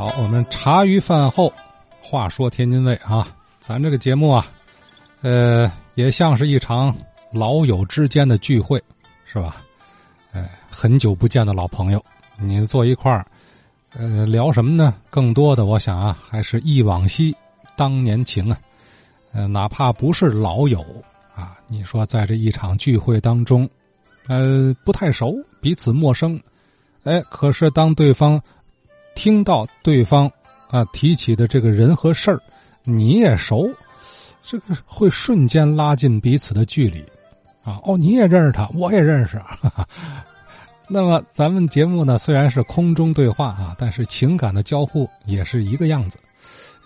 好，我们茶余饭后话说天津卫啊，咱这个节目啊，呃，也像是一场老友之间的聚会，是吧？呃，很久不见的老朋友，你坐一块儿，呃，聊什么呢？更多的，我想啊，还是忆往昔，当年情啊。呃，哪怕不是老友啊，你说在这一场聚会当中，呃，不太熟，彼此陌生，哎，可是当对方。听到对方啊提起的这个人和事儿，你也熟，这个会瞬间拉近彼此的距离，啊哦，你也认识他，我也认识。那么咱们节目呢，虽然是空中对话啊，但是情感的交互也是一个样子。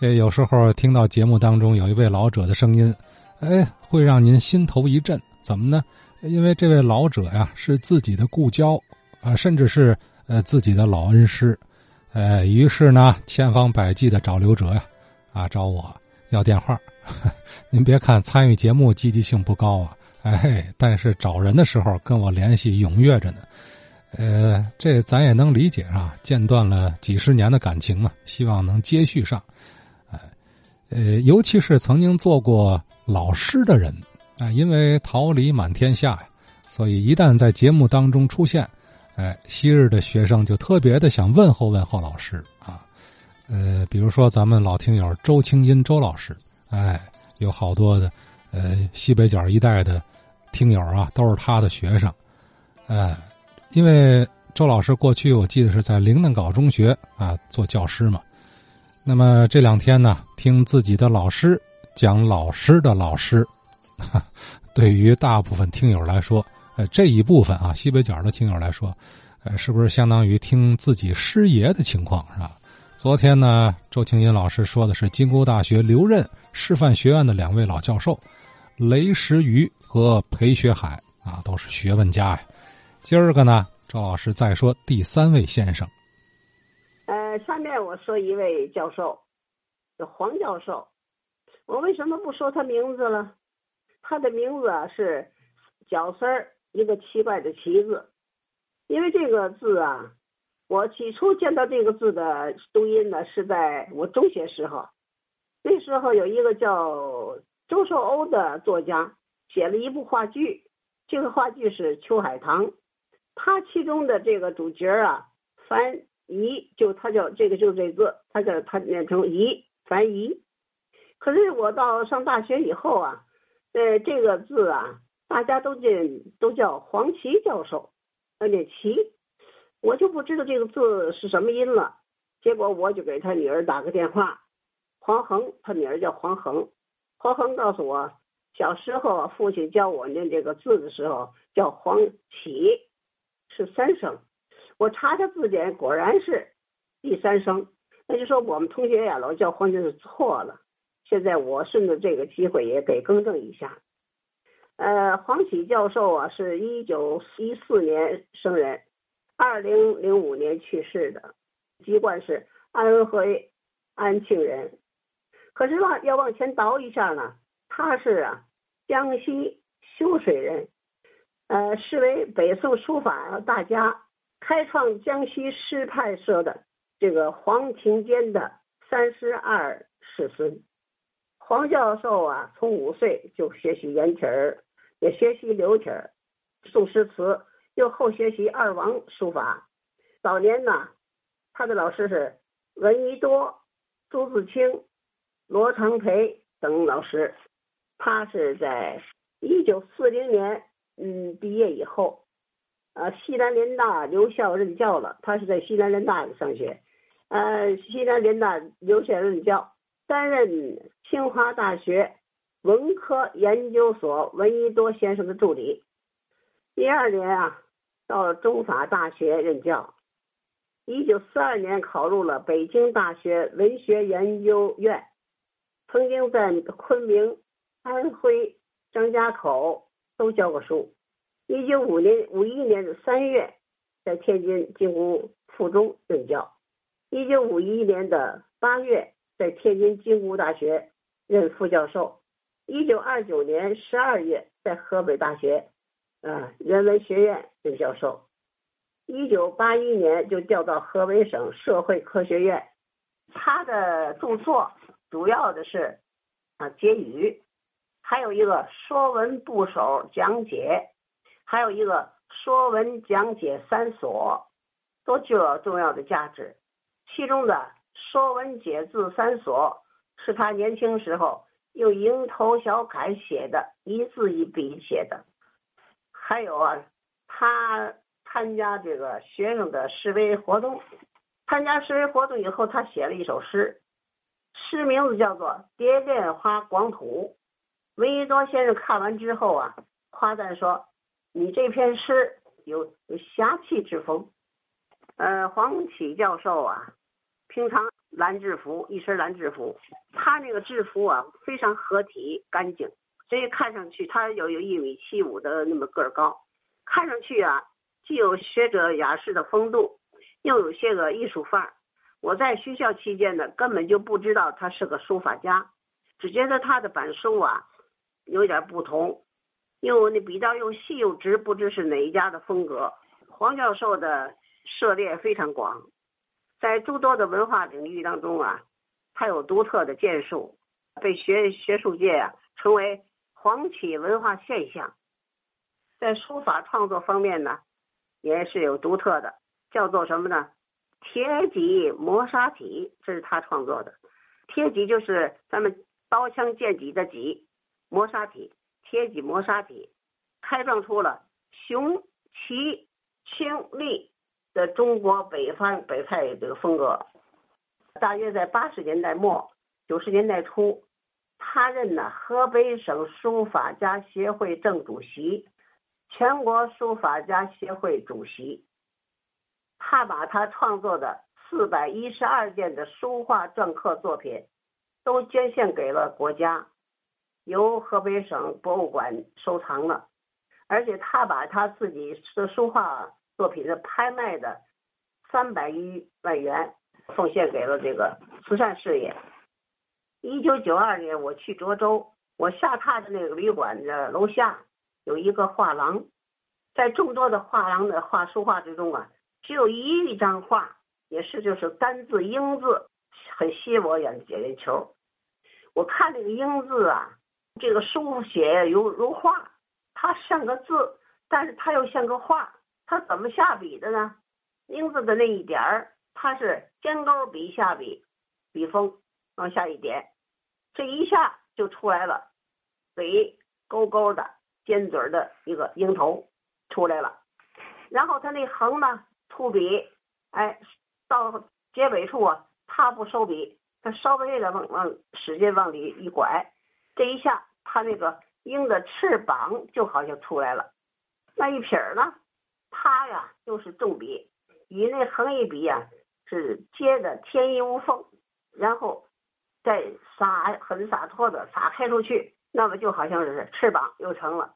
呃，有时候听到节目当中有一位老者的声音，哎，会让您心头一震。怎么呢？因为这位老者呀是自己的故交啊，甚至是呃自己的老恩师。呃，于是呢，千方百计的找刘哲呀，啊，找我要电话。您别看参与节目积极性不高啊，哎，但是找人的时候跟我联系踊跃着呢。呃，这咱也能理解啊，间断了几十年的感情嘛，希望能接续上。哎，呃，尤其是曾经做过老师的人啊，因为桃李满天下呀，所以一旦在节目当中出现。哎，昔日的学生就特别的想问候问候老师啊，呃，比如说咱们老听友周清音周老师，哎，有好多的呃西北角一带的听友啊，都是他的学生，哎，因为周老师过去我记得是在灵南镐中学啊做教师嘛，那么这两天呢，听自己的老师讲老师的老师，对于大部分听友来说。呃，这一部分啊，西北角的听友来说，呃，是不是相当于听自己师爷的情况是吧？昨天呢，周清音老师说的是金沟大学留任师范学院的两位老教授，雷石瑜和裴学海啊，都是学问家呀。今儿个呢，周老师再说第三位先生。呃，下面我说一位教授，叫黄教授。我为什么不说他名字了？他的名字啊是角丝儿。一个奇怪的“奇”字，因为这个字啊，我起初见到这个字的读音呢，是在我中学时候。那时候有一个叫周寿欧的作家写了一部话剧，这个话剧是《秋海棠》，他其中的这个主角啊，樊怡，就他叫这个就这字，他叫他念成怡，樊怡。可是我到上大学以后啊，呃，这个字啊。大家都叫都叫黄奇教授，那念奇，我就不知道这个字是什么音了。结果我就给他女儿打个电话，黄恒，他女儿叫黄恒。黄恒告诉我，小时候父亲教我念这个字的时候叫黄启，是三声。我查查字典，果然是第三声。那就说我们同学呀老叫黄就是错了。现在我顺着这个机会也给更正一下。呃，黄启教授啊，是一九一四年生人，二零零五年去世的，籍贯是安徽安庆人。可是往要往前倒一下呢，他是啊江西修水人，呃，是为北宋书法大家，开创江西诗派社的这个黄庭坚的三十二世孙。黄教授啊，从五岁就学习颜体儿。也学习刘体儿、宋诗词，又后学习二王书法。早年呢，他的老师是闻一多、朱自清、罗长培等老师。他是在一九四零年嗯毕业以后，呃西南联大留校任教了。他是在西南联大上学，呃西南联大留校任教，担任清华大学。文科研究所闻一多先生的助理，第二年啊，到了中法大学任教。一九四二年考入了北京大学文学研究院，曾经在昆明、安徽、张家口都教过书。一九五年五一年的三月，在天津金吾附中任教。一九五一年的八月，在天津金吾大学任副教授。一九二九年十二月，在河北大学，啊，人文学院任教授。一九八一年就调到河北省社会科学院，他的著作主要的是啊结语，还有一个《说文部首讲解》，还有一个《说文讲解三所》，都具有重要的价值。其中的《说文解字三所》是他年轻时候用蝇头小楷写的，一字一笔写的。还有啊，他参加这个学生的示威活动，参加示威活动以后，他写了一首诗，诗名字叫做《蝶恋花广土》。闻一多先生看完之后啊，夸赞说：“你这篇诗有有侠气之风。”呃，黄启教授啊，平常蓝制服，一身蓝制服，他那个制服啊非常合体干净。所以看上去他有有一米七五的那么个儿高，看上去啊，既有学者雅士的风度，又有些个艺术范儿。我在学校期间呢，根本就不知道他是个书法家，只觉得他的板书啊有点不同，因为那笔道又细又直，不知是哪一家的风格。黄教授的涉猎非常广，在诸多的文化领域当中啊，他有独特的建树，被学学术界啊称为。黄启文化现象，在书法创作方面呢，也是有独特的，叫做什么呢？铁戟磨砂体，这是他创作的。铁戟就是咱们刀枪剑戟的戟，磨砂体，铁戟磨砂体，开创出了雄奇清丽的中国北方北派这个风格。大约在八十年代末九十年代初。他任呢河北省书法家协会正主席，全国书法家协会主席。他把他创作的四百一十二件的书画篆刻作品，都捐献给了国家，由河北省博物馆收藏了。而且他把他自己的书画作品的拍卖的三百余万元，奉献给了这个慈善事业。一九九二年，我去涿州，我下榻的那个旅馆的楼下有一个画廊，在众多的画廊的画书画之中啊，只有一张画，也是就是单字“英”字，很吸引我眼眼球。我看这个“英”字啊，这个书写如如画，它像个字，但是它又像个画，它怎么下笔的呢？“英”字的那一点儿，它是尖钩笔下笔，笔锋往下一点。这一下就出来了，嘴勾勾的，尖嘴的一个鹰头出来了。然后他那横呢，秃笔，哎，到结尾处啊，他不收笔，他稍微的往往使劲往里一拐，这一下他那个鹰的翅膀就好像出来了。那一撇儿呢，他呀就是重笔，与那横一笔啊是接的天衣无缝，然后。再撒很洒脱的撒开出去，那么就好像是翅膀又成了。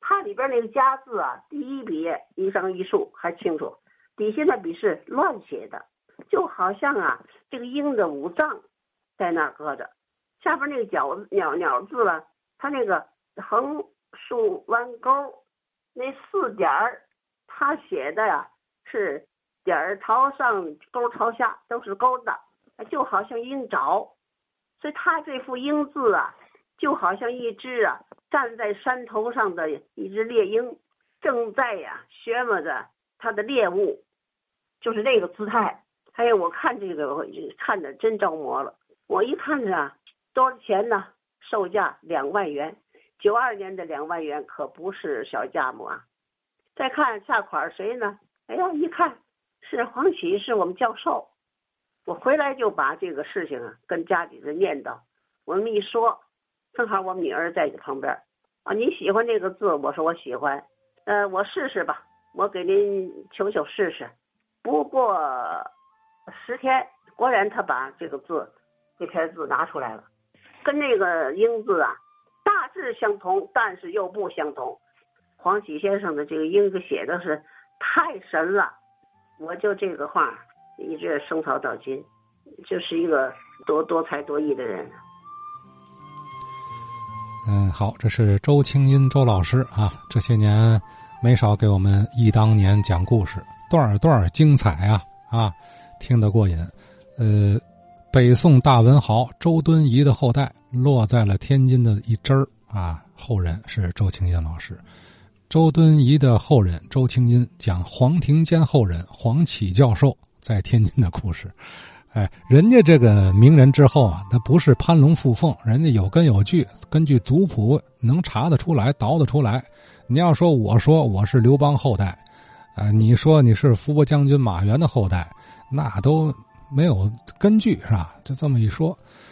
它里边那个“家”字啊，第一笔一横一竖还清楚，底下那笔是乱写的，就好像啊这个鹰的五脏在那儿搁着。下边那个“角”鸟鸟字了，它那个横竖弯钩那四点儿，他写的呀是点儿朝上，钩朝下，都是勾的，就好像鹰爪。所以他这副鹰字啊，就好像一只啊站在山头上的一只猎鹰，正在呀学摸着它的猎物，就是那个姿态。还有我看这个，看着真着魔了。我一看着多少钱呢？售价两万元，九二年的两万元可不是小价目啊。再看下款谁呢？哎呀，一看是黄启，是我们教授。我回来就把这个事情啊跟家里人念叨，我们一说，正好我女儿在旁边啊，你喜欢这个字？我说我喜欢，呃，我试试吧，我给您求求试试。不过十天，果然他把这个字，这篇字拿出来了，跟那个英字啊大致相同，但是又不相同。黄启先生的这个英子写的是太神了，我就这个话。一直生草到今，就是一个多多才多艺的人。嗯，好，这是周清音周老师啊，这些年没少给我们忆当年讲故事，段段精彩啊啊，听得过瘾。呃，北宋大文豪周敦颐的后代，落在了天津的一支儿啊。后人是周清音老师，周敦颐的后人周清音讲黄庭坚后人黄启教授在天津的故事。哎，人家这个名人之后啊，他不是攀龙附凤，人家有根有据，根据族谱能查得出来，倒得出来。你要说我说我是刘邦后代，啊，你说你是伏波将军马援的后代，那都没有根据，是吧？就这么一说，